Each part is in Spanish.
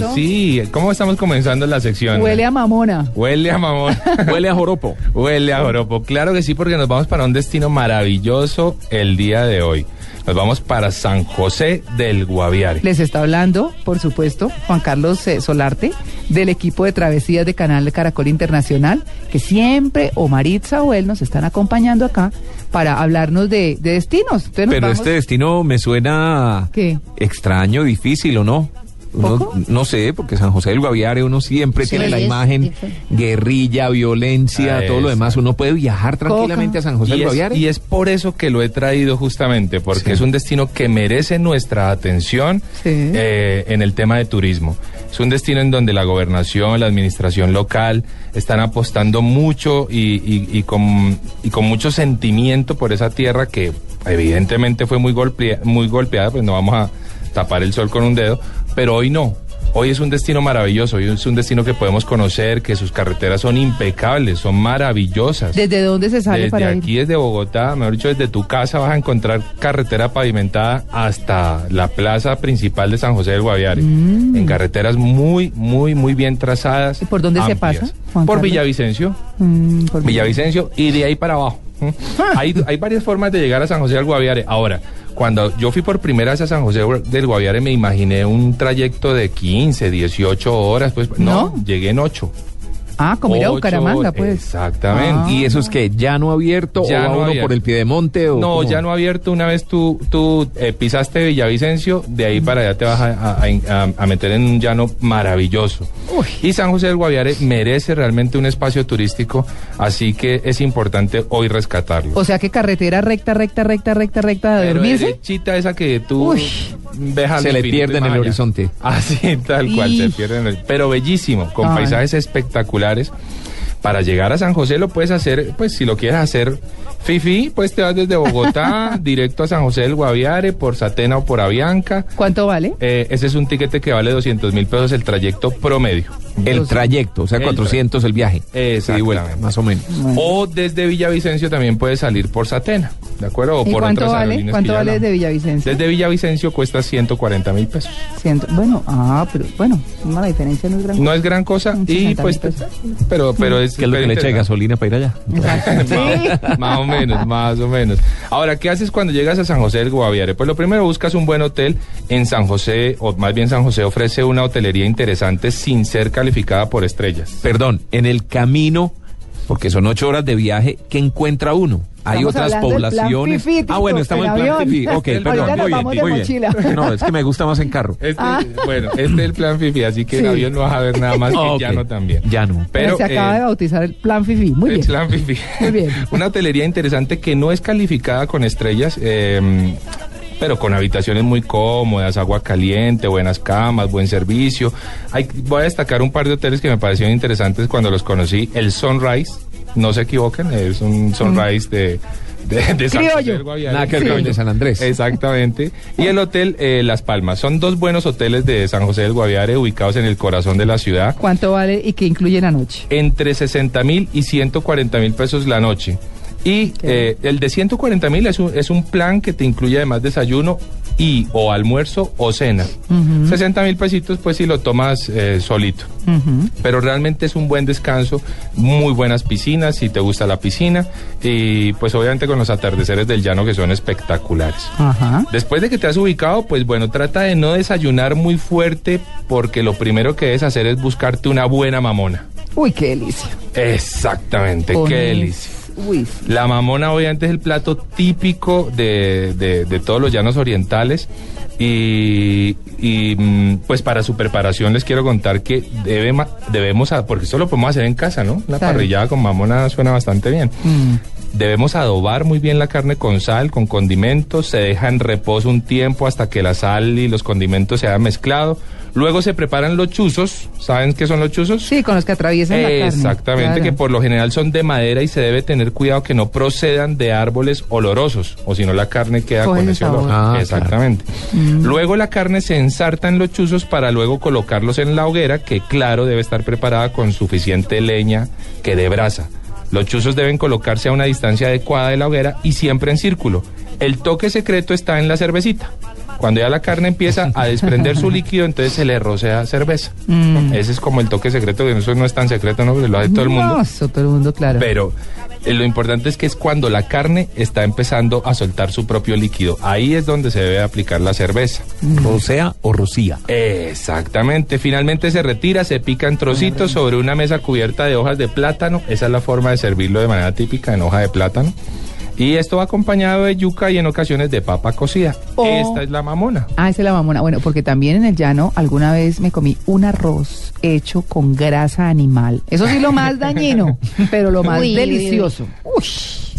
Bueno, así, ¿cómo estamos comenzando la sección? Huele a mamona. Huele a mamón. Huele a joropo. Huele a joropo. Claro que sí, porque nos vamos para un destino maravilloso el día de hoy. Nos vamos para San José del Guaviare. Les está hablando, por supuesto, Juan Carlos eh, Solarte, del equipo de travesías de Canal de Caracol Internacional, que siempre o Maritza o él nos están acompañando acá para hablarnos de, de destinos. Entonces Pero vamos- este destino me suena ¿Qué? extraño, difícil, ¿o no? Uno- no sé, porque San José del Guaviare uno siempre tiene la es imagen diferente. guerrilla, violencia, Ah, todo lo demás. Uno puede viajar tranquilamente a San José Y del es, Guaviare. y es por eso que lo he traído justamente, porque Sí. es un destino que merece nuestra atención Sí. eh, en el tema de turismo. Es un destino en donde la gobernación, la administración local están apostando mucho y, y- y con, y con mucho sentimiento por esa tierra que evidentemente fue muy, golpea- muy golpeada, pues no vamos a tapar el sol con un dedo, pero hoy no. Hoy es un destino maravilloso, hoy es un destino que podemos conocer, que sus carreteras son impecables, son maravillosas. ¿Desde dónde se sale Desde para aquí, ir? desde Bogotá, mejor dicho, desde tu casa vas a encontrar carretera pavimentada hasta la plaza principal de San José del Guaviare. En carreteras muy, muy, muy bien trazadas. Mm. ¿Y por dónde se pasa, Juan Por Carlos? Villavicencio. Mm, por- Villavicencio y de ahí para abajo. ¿Mm? Hay, hay varias formas de llegar a San José del Guaviare. Ahora, cuando yo fui por primera vez a San José del Guaviare, me imaginé un trayecto de 15, 18 horas. Pues no, ¿No? llegué en 8. Ah, como ir a Bucaramanga, pues. Exactamente. Ah. ¿Y eso es que ya no abierto Ya o no uno abierto. por el piedemonte? O No, cómo? ya no abierto. Una vez tú, tú eh, pisaste Villavicencio, de ahí para allá te vas a, a- a- a meter en un llano maravilloso. Y San José del Guaviare merece realmente un espacio turístico, así que es importante hoy rescatarlo. O sea que carretera recta, recta, recta, recta, recta de Pero dormirse. derechita esa que tú Uy. ves al Se le pierde en el horizonte. Así, tal cual, Y- se pierde en el... Pero bellísimo, con Ay. paisajes espectaculares. Para llegar a San José lo puedes hacer, pues si lo quieres hacer fifi, pues te vas desde Bogotá directo a San José del Guaviare por Satena o por Avianca. ¿Cuánto vale? Eh, ese es un tiquete que vale 200 mil pesos el trayecto promedio. El trayecto, o sea, El 400 el viaje. Exactamente. Sí, vuelta, más o menos. O desde Villavicencio también puedes salir por Satena, ¿de acuerdo? O ¿Y por cuánto otras vale? que ¿Cuánto vale desde Villavicencio? Desde Villavicencio cuesta 140 mil pesos. Ciento- Bueno, ah, pero bueno, no, la diferencia no es gran No es gran cosa y 60 pues, pesos. pero, pero es... ¿Qué es lo que le echa de gasolina para ir allá? Exacto. Más, más o menos, más o menos. Ahora, ¿qué haces cuando llegas a San José del Guaviare? Pues lo primero buscas un buen hotel en San José, o más bien San José ofrece una hotelería interesante sin ser calificada por estrellas. Perdón, en el camino, porque son ocho horas de viaje, ¿qué encuentra uno? Hay Estamos otras poblaciones. ah, bueno, estamos en en plan avión. fifi. Ok, perdón. nos Muy bien, muy bien. No, es que me gusta más en carro. Este, Ah. Bueno, este es el plan FIFI, así que en Sí. avión no vas a ver nada más que llano también. Llano. Pero se acaba eh, de bautizar el plan FIFI. Muy el bien. plan FIFI. Muy bien. Una hotelería interesante que no es calificada con estrellas, eh, pero con habitaciones muy cómodas, agua caliente, buenas camas, buen servicio. Hay, voy a destacar un par de hoteles que me parecieron interesantes cuando los conocí. El Sunrise, no se equivoquen, es un Sunrise de, de, de San José Criollo. del Guaviare. Nada que el de San Andrés. Exactamente. Y el hotel eh, Las Palmas. Son dos buenos hoteles de San José del Guaviare ubicados en el corazón de la ciudad ¿Cuánto vale y qué incluye la noche? entre 60 mil y 140 mil pesos la noche. Y eh, el de 140 mil es un, es un plan que te incluye además desayuno y o almuerzo o cena. 60 mil pesitos pues si lo tomas eh, solito. Pero realmente es un buen descanso, muy buenas piscinas si te gusta la piscina y pues obviamente con los atardeceres del llano que son espectaculares. Después de que te has ubicado, pues bueno, trata de no desayunar muy fuerte porque lo primero que debes hacer es buscarte una buena mamona. Uy, qué delicia. Exactamente, qué delicia. La mamona obviamente es el plato típico de, de- de todos los llanos orientales y, y, mm, pues para su preparación les quiero contar que debe debemos, porque esto lo podemos hacer en casa, ¿no? Una Claro. parrillada con mamona suena bastante bien. Mm. Debemos adobar muy bien la carne con sal, con condimentos, se deja en reposo un tiempo hasta que la sal y los condimentos se hayan mezclado. Luego se preparan los chuzos, ¿saben qué son los chuzos? Sí, con los que atraviesan la carne. Exactamente, Claro. que por lo general son de madera y se debe tener cuidado que no procedan de árboles olorosos, o si no la carne queda Coge con el ese olor. Ah, Exactamente. Luego la carne se ensarta en los chuzos para luego colocarlos en la hoguera, que claro debe estar preparada con suficiente leña que de brasa. Los chuzos deben colocarse a una distancia adecuada de la hoguera y siempre en círculo. El toque secreto está en la cervecita. Cuando ya la carne empieza a desprender su líquido, entonces se le rocea cerveza. Mm. Ese es como el toque secreto, que eso no es tan secreto, ¿no? Porque lo hace todo el mundo. No, eso todo el mundo, claro. Pero eh, lo importante es que es cuando la carne está empezando a soltar su propio líquido. Ahí es donde se debe aplicar la cerveza. Rosea o rocía. Exactamente. Finalmente se retira, se pica en trocitos sobre una mesa cubierta de hojas de plátano. Esa es la forma de servirlo de manera típica en hoja de plátano. Y esto va acompañado de yuca y en ocasiones de papa cocida. Oh. Esta es la mamona. Ah, esa es la mamona. Bueno, porque también en el llano alguna vez me comí un arroz hecho con grasa animal. Eso sí lo más dañino, pero lo más Uy, uy, uy. delicioso. Uy.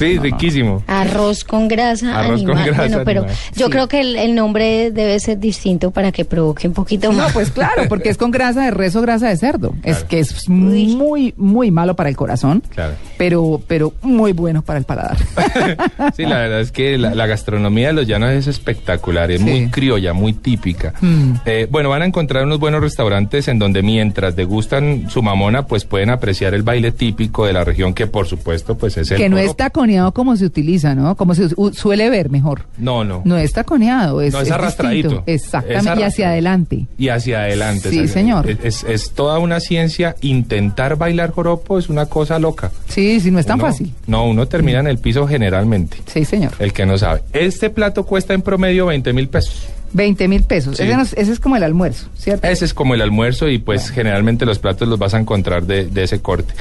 Sí, riquísimo. Arroz con grasa Arroz con animal. grasa bueno, pero animal. yo Sí. creo que el, el nombre debe ser distinto para que provoque un poquito No, más. pues claro, porque es con grasa de res o grasa de cerdo. Es que es muy, muy malo para el corazón, Claro. pero, pero muy bueno para el paladar. Sí, la verdad es que la, la gastronomía de los llanos es espectacular, es Sí. muy criolla, muy típica. Mm. Eh, bueno, van a encontrar unos buenos restaurantes en donde mientras degustan su mamona, pues pueden apreciar el baile típico de la región, que por supuesto, pues es el que no es joropo. Taconeado como se utiliza, ¿no? Como se u- suele ver mejor. No, no. No es taconeado, es, No, es arrastradito. distinto. Exactamente, Es y hacia adelante. Y hacia adelante. Sí, señor. Es, es- es toda una ciencia. Intentar bailar joropo es una cosa loca. Sí, sí, no es tan Uno- fácil. No, uno termina en el piso generalmente. Sí, señor. El que no sabe. Este plato cuesta en promedio 20 mil pesos. 20 mil pesos. Sí. Ese, no es- ese es como el almuerzo, ¿cierto? Ese es como el almuerzo y pues generalmente los platos los vas a encontrar de, de ese corte.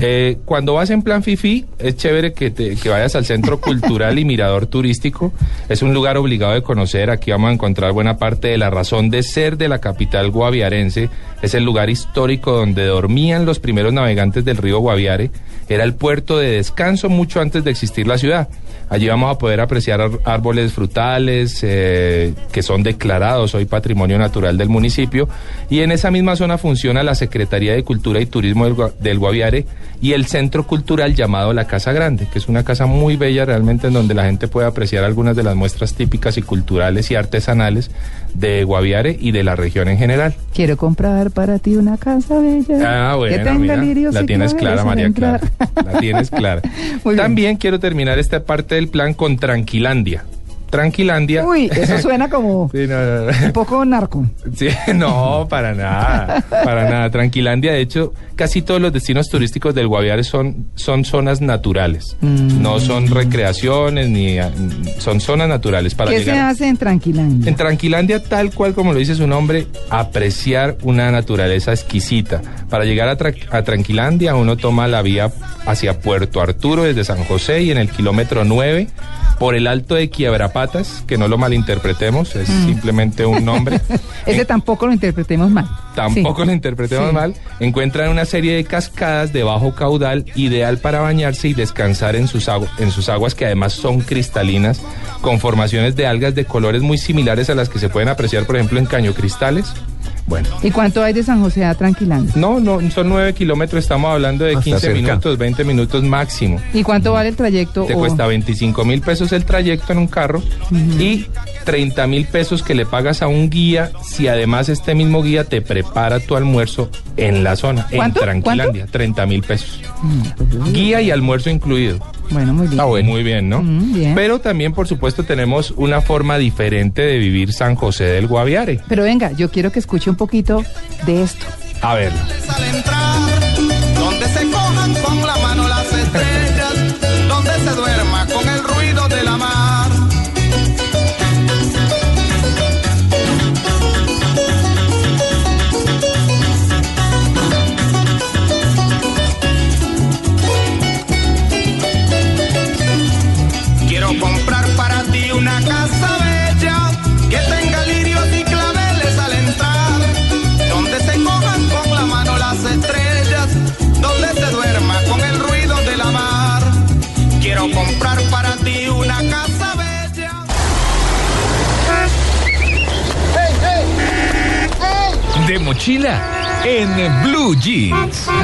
Eh, cuando vas en plan FIFI, es chévere que, te- que vayas al Centro Cultural y Mirador Turístico. Es un lugar obligado de conocer. Aquí vamos a encontrar buena parte de la razón de ser de la capital guaviarense. Es el lugar histórico donde dormían los primeros navegantes del río Guaviare. Era el puerto de descanso mucho antes de existir la ciudad. Allí vamos a poder apreciar ar- árboles frutales eh, que son declarados hoy patrimonio natural del municipio y en esa misma zona funciona la Secretaría de Cultura y Turismo del, Gua- del Guaviare y el centro cultural llamado La Casa Grande, que es una casa muy bella realmente en donde la gente puede apreciar algunas de las muestras típicas y culturales y artesanales de Guaviare y de la región en general. Quiero comprar para ti una casa bella. Ah, bueno, que tenga mira, la tienes clara, María Clara. La tienes clara. También quiero terminar esta parte del plan con Tranquilandia. Tranquilandia. Uy, eso suena como Sí, no, no, no. un poco narco. Sí, no, para nada, para nada. Tranquilandia, de hecho, casi todos los destinos turísticos del Guaviare son, son zonas naturales. Mm. No son recreaciones ni ah, son zonas naturales para ¿Qué se llegar. hace en Tranquilandia? En Tranquilandia, tal cual como lo dice su nombre, apreciar una naturaleza exquisita. Para llegar a, Tra- a Tranquilandia, uno toma la vía hacia Puerto Arturo desde San José y en el kilómetro 9 por el Alto de Quiebrapatas, que no lo malinterpretemos, es simplemente un nombre. Ese En- tampoco lo interpretemos mal. Tampoco Sí. lo interpretemos Sí. mal. Encuentran una serie de cascadas de bajo caudal, ideal para bañarse y descansar en sus, agu- en sus aguas, que además son cristalinas, con formaciones de algas de colores muy similares a las que se pueden apreciar, por ejemplo, en cañocristales. Bueno. ¿Y cuánto hay de San José a Tranquilandia? No, no, son nueve kilómetros, estamos hablando de Hasta 15 cerca. minutos, 20 minutos máximo. ¿Y cuánto vale el trayecto? Te o- cuesta 25 mil pesos el trayecto en un carro y 30 mil pesos que le pagas a un guía si además este mismo guía te prepara tu almuerzo en la zona, ¿Cuánto? en Tranquilandia, 30 mil pesos. Mm, Guía y almuerzo incluido. Bueno, muy bien. Muy bien, ¿no? Mm, bien. Pero también, por supuesto, tenemos una forma diferente de vivir San José del Guaviare. Pero venga, yo quiero que escuche un poquito de esto. A ver. al entrar, donde se cojan con la mano las estrellas, mochila en Blue Jeans.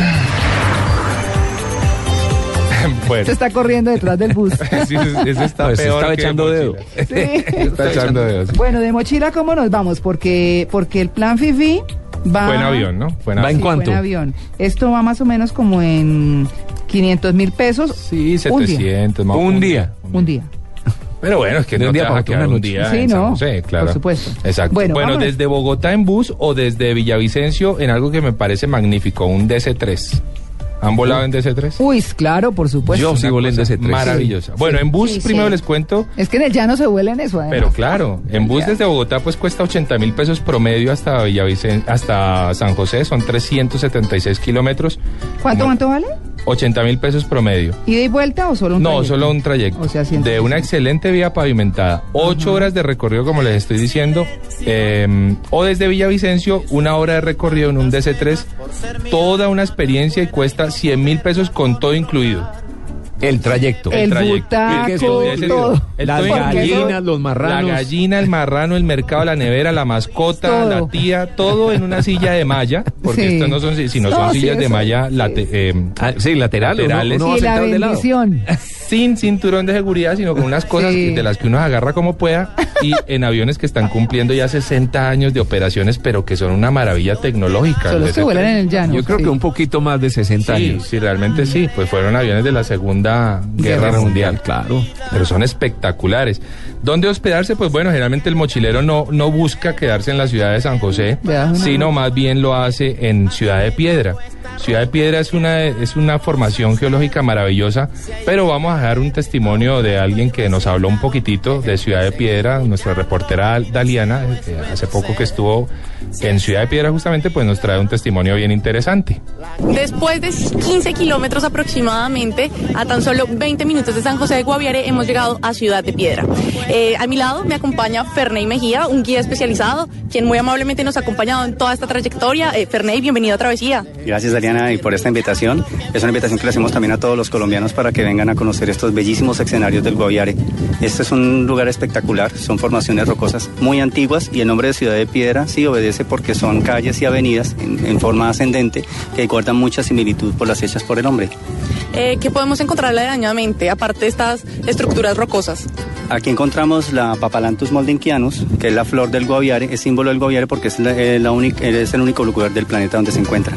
Bueno, Se está corriendo detrás del bus. sí, eso está Pues peor estaba que echando de dedo. Sí. Está echando dedos. Bueno, de mochila, ¿cómo nos vamos? Porque, porque el plan FIFI va... Fue en avión, ¿no? Fue en Va en avión. Sí, cuánto? fue en avión. Esto va más o menos como en 500 mil pesos. Sí, Un día. 700. más Un día. Un día. Pero bueno, es que De no un te día vas a para quedar una un día Sí, en San no, José, claro. por supuesto. Exacto. Bueno, Bueno, desde Bogotá en bus o desde Villavicencio en algo que me parece magnífico, un DC-3. ¿Han volado en DC-3? Uy, claro, por supuesto. Yo sí volé en cosa DC-3. Maravillosa. Bueno, en bus Sí, primero sí. les cuento, Es que en el llano se vuela en eso, además. pero claro, en bus desde Bogotá pues cuesta 80 mil pesos promedio hasta Villavicen hasta San José, son 376 kilómetros. ¿Cuánto, Como cuánto vale? 80 mil pesos promedio. ¿Ida y vuelta o solo un No, trayecto? solo un trayecto. O sea, 100. de una excelente vía pavimentada. Ocho horas de recorrido, como les estoy diciendo. eh, o desde Villavicencio, una hora de recorrido en un DC3. Toda una experiencia y cuesta 100 mil pesos con todo incluido. El trayecto. El trayecto. butaco, el Las gallinas, los marranos. La gallina, el marrano, el mercado, la nevera, la mascota, Todo. la tía, todo en una silla de malla. Porque Sí. estas no son, si- sino No, son sí, sillas de malla sí. late- eh, Ah, sí, laterales. Laterales. Uno, uno va y la bendición. sin cinturón de seguridad, sino con unas cosas Sí. de las que uno agarra como pueda y en aviones que están cumpliendo ya 60 años de operaciones, pero que son una maravilla tecnológica. Solo se vuelan en el llano. Yo creo sí. que un poquito más de 60 Sí, años. sí, realmente sí, pues fueron aviones de la Segunda Guerra, Guerra Mundial, claro. pero son espectaculares. ¿Dónde hospedarse? Pues bueno, generalmente el mochilero no, no busca quedarse en la ciudad de San José, sino más bien lo hace en Ciudad de Piedra. Ciudad de Piedra es una, es una formación geológica maravillosa, pero vamos a dejar un testimonio de alguien que nos habló un poquitito de Ciudad de Piedra, nuestra reportera Daliana, eh, hace poco que estuvo en Ciudad de Piedra justamente, pues nos trae un testimonio bien interesante. Después de 15 kilómetros aproximadamente, a tan solo 20 minutos de San José de Guaviare, hemos llegado a Ciudad de Piedra. Eh, a mi lado me acompaña Ferney Mejía, un guía especializado, quien muy amablemente nos ha acompañado en toda esta trayectoria. Eh, Ferney, bienvenido a Travesía. Gracias Dariana y por esta invitación. Es una invitación que le hacemos también a todos los colombianos para que vengan a conocer estos bellísimos escenarios del Guaviare. Este es un lugar espectacular, son formaciones rocosas muy antiguas y el nombre de Ciudad de Piedra sí obedece porque son calles y avenidas en, en forma ascendente que guardan mucha similitud por las hechas por el hombre. Eh, ¿Qué podemos encontrar aledañamente, aparte de estas estructuras rocosas? Aquí encontramos la Papalanthus moldenquianus, que es la flor del Guaviare, es símbolo del Guaviare porque es, la- eh, la única- es el único lugar del planeta donde se encuentra.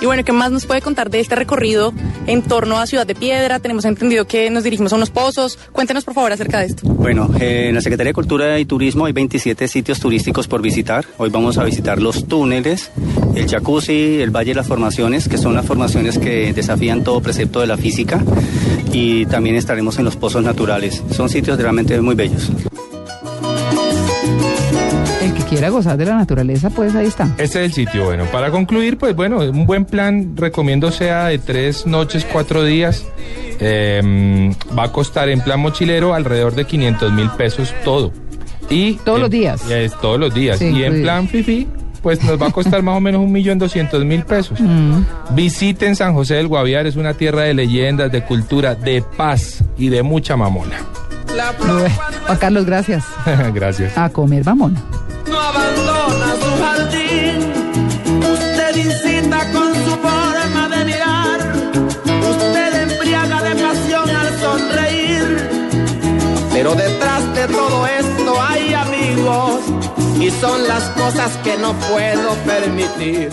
Y bueno, ¿qué más nos puede contar de este recorrido en torno a Ciudad de Piedra? Tenemos entendido que nos dirigimos a unos pozos. Cuéntenos, por favor, acerca de esto. Bueno, eh, en la Secretaría de Cultura y Turismo hay 27 sitios turísticos por visitar. Hoy vamos a visitar los túneles, el jacuzzi, el Valle de las Formaciones, que son las formaciones que desafían todo precepto de la física. Y también estaremos en los pozos naturales. Son sitios realmente muy bellos. El que quiera gozar de la naturaleza, pues ahí está. Este es el sitio, bueno. Para concluir, pues bueno, un buen plan, recomiendo sea de tres noches, cuatro días. Eh, va a costar en plan mochilero alrededor de 500 mil pesos todo. Y Todos en- los días. Es, todos los días. Sí, y en plan FIFI, pues nos va a costar más o menos un millón doscientos mil pesos. Mm. Visiten San José del Guaviare, es una tierra de leyendas, de cultura, de paz y de mucha mamona. Juan Carlos, gracias. Gracias. A comer, vamos. no abandona su jardín. Usted incita con su forma de mirar. Usted embriaga de pasión al sonreír. Pero detrás de todo esto hay amigos. Y son las cosas que no puedo permitir.